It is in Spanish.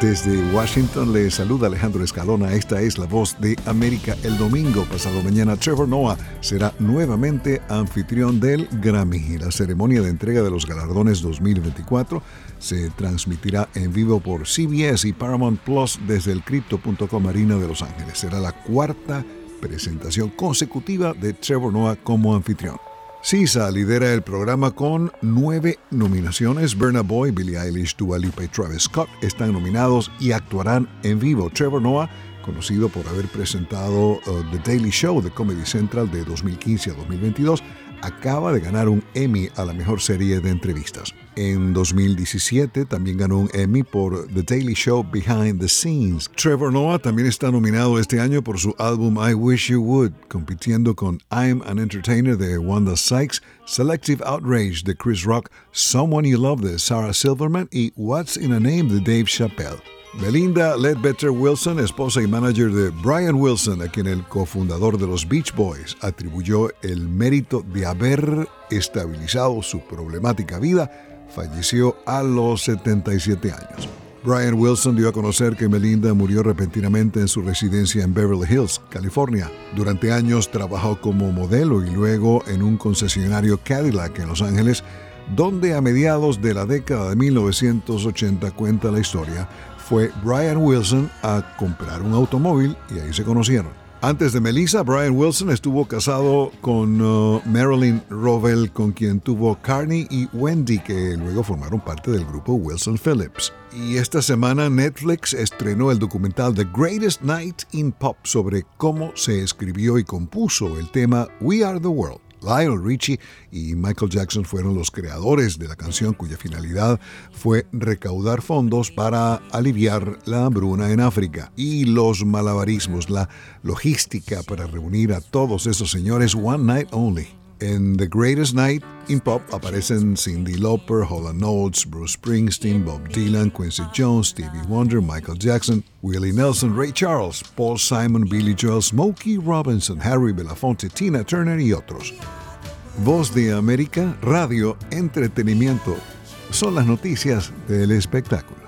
Desde Washington le saluda Alejandro Escalona. Esta es la voz de América. El domingo pasado mañana, Trevor Noah será nuevamente anfitrión del Grammy. La ceremonia de entrega de los galardones 2024 se transmitirá en vivo por CBS y Paramount Plus desde el Crypto.com Arena de Los Ángeles. Será la cuarta presentación consecutiva de Trevor Noah como anfitrión. Sisa lidera el programa con nueve nominaciones. Burna Boy, Billie Eilish, Dua Lipa y Travis Scott están nominados y actuarán en vivo. Trevor Noah, conocido por haber presentado uh, The Daily Show de Comedy Central de 2015 a 2022, acaba de ganar un Emmy a la mejor serie de entrevistas. En 2017 también ganó un Emmy por The Daily Show Behind the Scenes. Trevor Noah también está nominado este año por su álbum I Wish You Would, compitiendo con I'm an Entertainer de Wanda Sykes, Selective Outrage de Chris Rock, Someone You Love de Sarah Silverman y What's in a Name de Dave Chappelle. Melinda Ledbetter Wilson, esposa y manager de Brian Wilson, a quien el cofundador de los Beach Boys atribuyó el mérito de haber estabilizado su problemática vida, falleció a los 77 años. Brian Wilson dio a conocer que Melinda murió repentinamente en su residencia en Beverly Hills, California. Durante años trabajó como modelo y luego en un concesionario Cadillac en Los Ángeles, donde a mediados de la década de 1980 cuenta la historia, fue Brian Wilson a comprar un automóvil y ahí se conocieron. Antes de Melissa, Brian Wilson estuvo casado con uh, Marilyn Rovell, con quien tuvo Carney y Wendy, que luego formaron parte del grupo Wilson Phillips. Y esta semana Netflix estrenó el documental The Greatest Night in Pop sobre cómo se escribió y compuso el tema We Are the World. Lionel Richie y Michael Jackson fueron los creadores de la canción cuya finalidad fue recaudar fondos para aliviar la hambruna en África y los malabarismos, la logística para reunir a todos esos señores One Night Only. En The Greatest Night in Pop aparecen Cindy Lauper, Holland Oates, Bruce Springsteen, Bob Dylan, Quincy Jones, Stevie Wonder, Michael Jackson, Willie Nelson, Ray Charles, Paul Simon, Billy Joel, Smokey Robinson, Harry Belafonte, Tina Turner y otros. Voz de América, radio, entretenimiento. Son las noticias del espectáculo.